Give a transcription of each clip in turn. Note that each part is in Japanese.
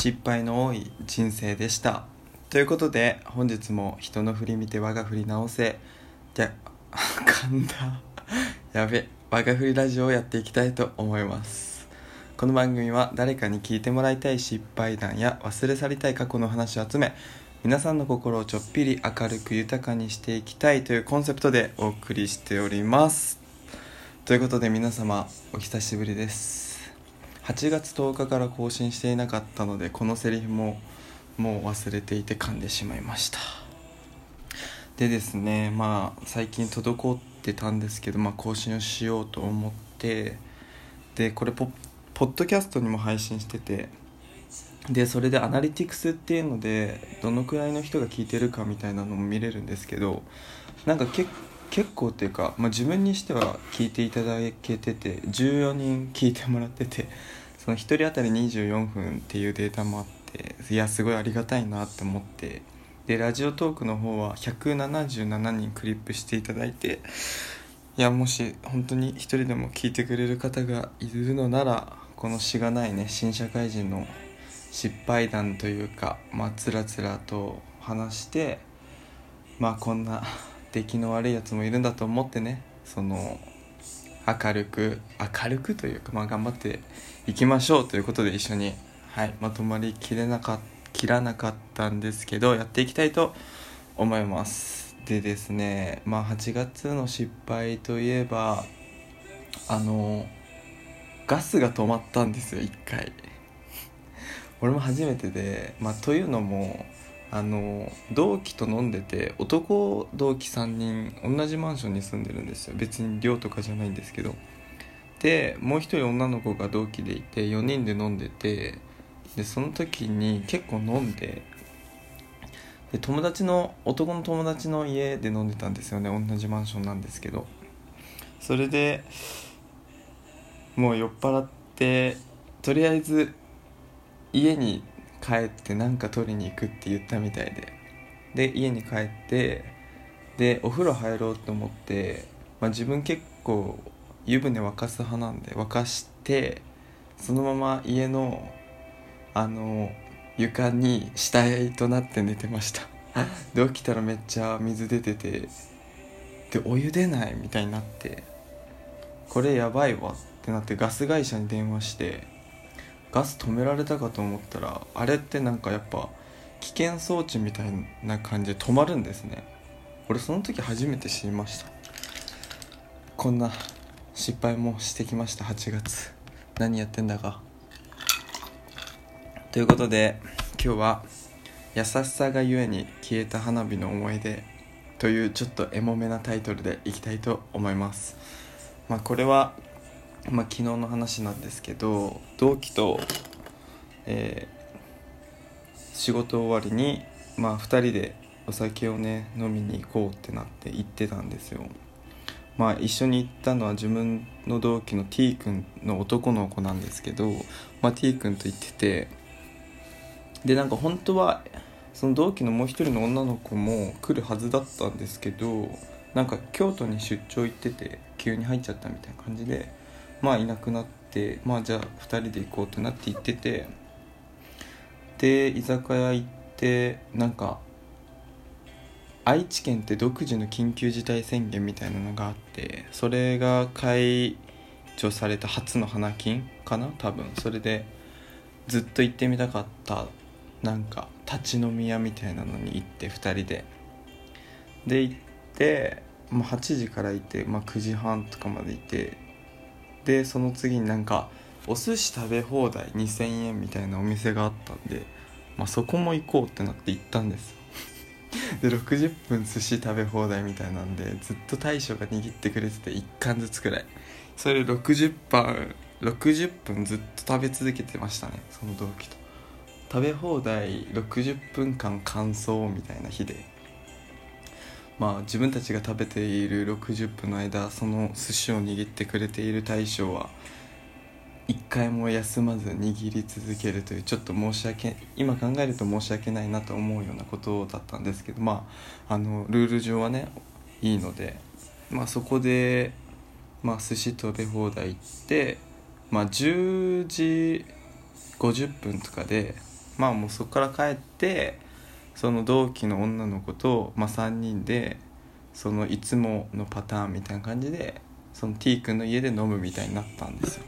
失敗の多い人生でした。ということで本日も人の振り見て我が振り直せ。じゃ 噛んだ。やべ我が振りラジオをやっていきたいと思います。この番組は誰かに聞いてもらいたい失敗談や忘れ去りたい過去の話を集め皆さんの心をちょっぴり明るく豊かにしていきたいというコンセプトでお送りしております。ということで皆様お久しぶりです。8月10日から更新していなかったのでこのセリフももう忘れていて噛んでしまいました。でですねまあ最近滞ってたんですけど、まあ、更新をしようと思ってでこれポポッドキャストにも配信しててでそれでアナリティクスっていうのでどのくらいの人が聞いてるかみたいなのも見れるんですけどなんか結結構っていうか、まあ、自分にしては聞いていただけてて14人聞いてもらってて その1人当たり24分っていうデータもあっていやすごいありがたいなって思ってでラジオトークの方は177人クリップしていただいていやもし本当に1人でも聞いてくれる方がいるのならこのしがないね新社会人の失敗談というかまあつらつらと話してまあこんな出来の悪いやつもいるんだと思ってねその明るく明るくというかまあ頑張っていきましょうということで一緒にはいまとまりきれなかった切らなかったんですけどやっていきたいと思います。でですねまあ8月の失敗といえばあのガスが止まったんですよ1回。俺も初めてでまあというのもあの同期と飲んでて男同期3人同じマンションに住んでるんですよ。別に寮とかじゃないんですけど。でもう一人女の子が同期でいて4人で飲んでてでその時に結構飲んでで友達の男の友達の家で飲んでたんですよね。同じマンションなんですけど。それでもう酔っ払ってとりあえず家に帰って何か取りに行くって言ったみたいで。で家に帰ってでお風呂入ろうと思って、まあ、自分結構湯船沸かす派なんで沸かしてそのまま家のあの床に死体となって寝てました。で起きたらめっちゃ水出ててでお湯出ないみたいになってこれやばいわってなってガス会社に電話してガス止められたかと思ったらあれってなんかやっぱ危険装置みたいな感じで止まるんですね。俺その時初めて知りました。こんな失敗もしてきました8月。何やってんだか。ということで今日は「優しさがゆえに消えた花火の思い出」というちょっとエモめなタイトルでいきたいと思います。まあこれはまあ、昨日の話なんですけど同期と、えー、仕事終わりに、まあ、2人でお酒をね飲みに行こうってなって行ってたんですよ。まあ一緒に行ったのは自分の同期の T 君の男の子なんですけど、まあ、T 君と行っててでなんか本当はその同期のもう一人の女の子も来るはずだったんですけどなんか京都に出張行ってて急に入っちゃったみたいな感じでまあいなくなってまあじゃあ2人で行こうってなって行っててで居酒屋行ってなんか愛知県って独自の緊急事態宣言みたいなのがあってそれが解除された初の花金かな多分。それでずっと行ってみたかったなんか立ち飲み屋みたいなのに行って2人で。で行ってもう8時からいて、まあ、9時半とかまでいてでその次になんかお寿司食べ放題2000円みたいなお店があったんで、まあ、そこも行こうってなって行ったんですで60分寿司食べ放題みたいなんでずっと大将が握ってくれてて1貫ずつくらい。それ60分60分ずっと食べ続けてましたねその同期と。食べ放題60分間乾燥みたいな日で。まあ自分たちが食べている60分の間その寿司を握ってくれている大将は一回も休まず握り続けるというちょっと申し訳今考えると申し訳ないなと思うようなことだったんですけどまああのルール上はねいいのでまあそこでまあ寿司食べ放題行ってまあ10時50分とかでまあもうそこから帰ってその同期の女の子と、まあ、3人でそのいつものパターンみたいな感じでその T 君の家で飲むみたいになったんですよ。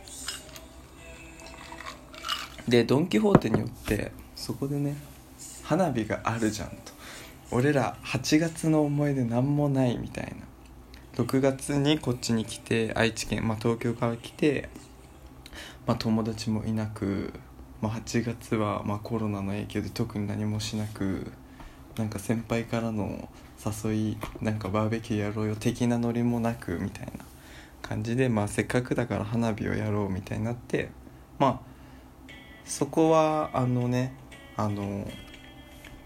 でドン・キホーテによってそこでね花火があるじゃんと。俺ら8月の思い出何もないみたいな。6月にこっちに来て愛知県、まあ、東京から来て、まあ、友達もいなく、まあ、8月はまあコロナの影響で特に何もしなくなんか先輩からの誘いなんかバーベキューやろうよ的なノリもなくみたいな感じで、まあ、せっかくだから花火をやろうみたいになってまあそこはあのねあの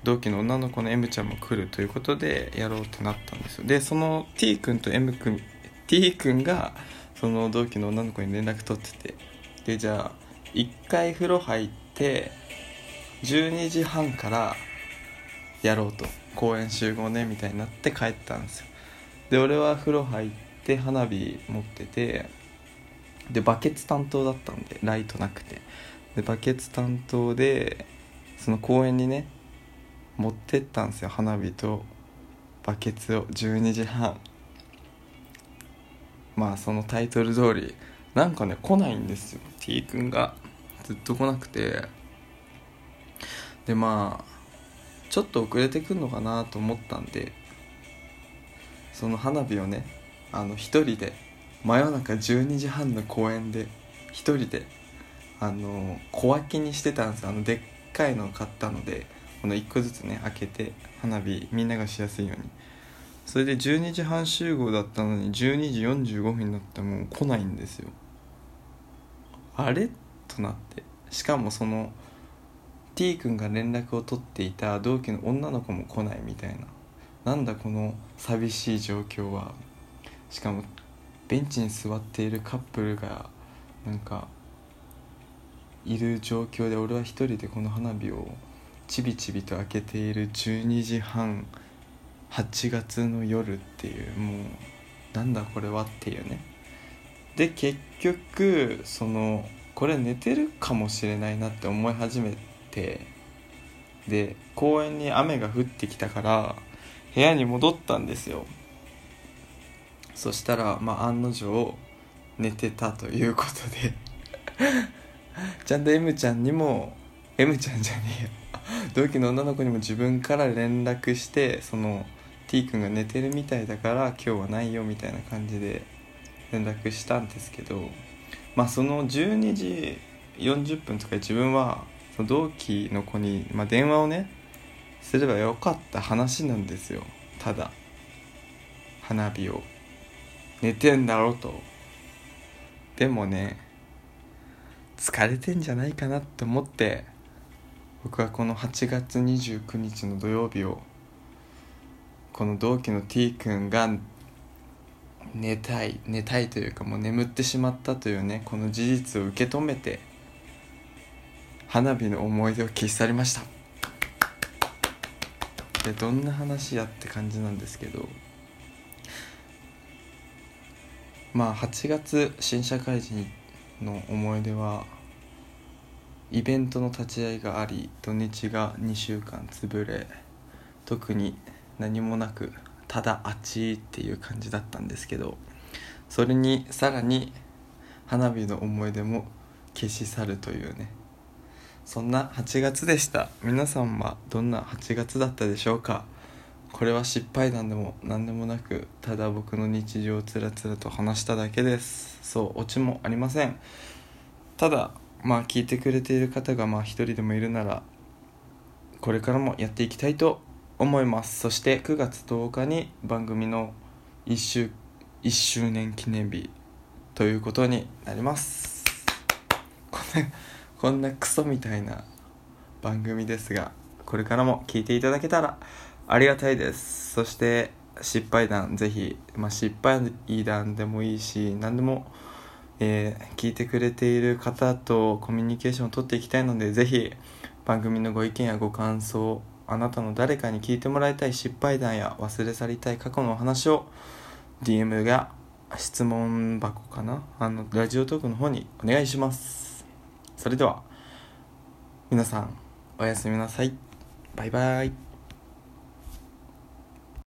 同期の女の子の M ちゃんも来るということでやろうってなったんですよ。でその T 君と M 君 T 君がその同期の女の子に連絡取っててでじゃあ1回風呂入って12時半からやろうと。公園集合ねみたいになって帰ったんですよ。で俺は風呂入って花火持っててでバケツ担当だったんでライトなくて。でバケツ担当でその公園にね持ってったんですよ花火とバケツを。12時半。まあそのタイトル通り。なんかね来ないんですよ。T 君が。ずっと来なくて。でまあちょっと遅れてくんのかなと思ったんでその花火をねあの一人で真夜中12時半の公園で一人であの小分けにしてたんですあのでっかいのを買ったのでこの1個ずつね開けて花火みんながしやすいように。それで12時半集合だったのに12時45分になってもう来ないんですよ。あれ？となって。しかもその T 君が連絡を取っていた同期の女の子も来ないみたいな。なんだこの寂しい状況は。しかもベンチに座っているカップルがなんかいる状況で俺は一人でこの花火をちびちびと開けている12時半8月の夜っていうもうなんだこれはっていうね。で結局そのこれ寝てるかもしれないなって思い始めててで公園に雨が降ってきたから部屋に戻ったんですよ。そしたらまあ案の定寝てたということで。ちゃんと M ちゃんにも M ちゃんじゃねえよ同期の女の子にも自分から連絡してその T 君が寝てるみたいだから今日はないよみたいな感じで連絡したんですけど。まあその12時40分とか自分はその同期の子に、まあ、電話をねすればよかった話なんですよ。ただ花火を。寝てんだろと。でもね疲れてんじゃないかなって思って僕はこの8月29日の土曜日をこの同期の T 君が寝たい寝たいというかもう眠ってしまったというねこの事実を受け止めて花火の思い出を消し去りました。でどんな話やって感じなんですけど。まあ8月新社会人の思い出はイベントの立ち会いがあり土日が2週間潰れ特に何もなくただあっちっていう感じだったんですけどそれにさらに花火の思い出も消し去るというねそんな8月でした。皆さんはどんな8月だったでしょうか？これは失敗談でも何でもなくただ僕の日常をつらつらと話しただけです。そうオチもありません。ただまあ聞いてくれている方がまあ一人でもいるならこれからもやっていきたいと思います。そして9月10日に番組の1周 ,1 周年記念日ということになります。こんこんなクソみたいな番組ですがこれからも聞いていただけたらありがたいです。そして失敗談ぜひ、まあ、失敗談でもいいし何でも、えー、聞いてくれている方とコミュニケーションを取っていきたいのでぜひ番組のご意見やご感想あなたの誰かに聞いてもらいたい失敗談や忘れ去りたい過去のお話を DM が質問箱かな？あのラジオトークの方にお願いします。それでは皆さんおやすみなさい。バイバイ。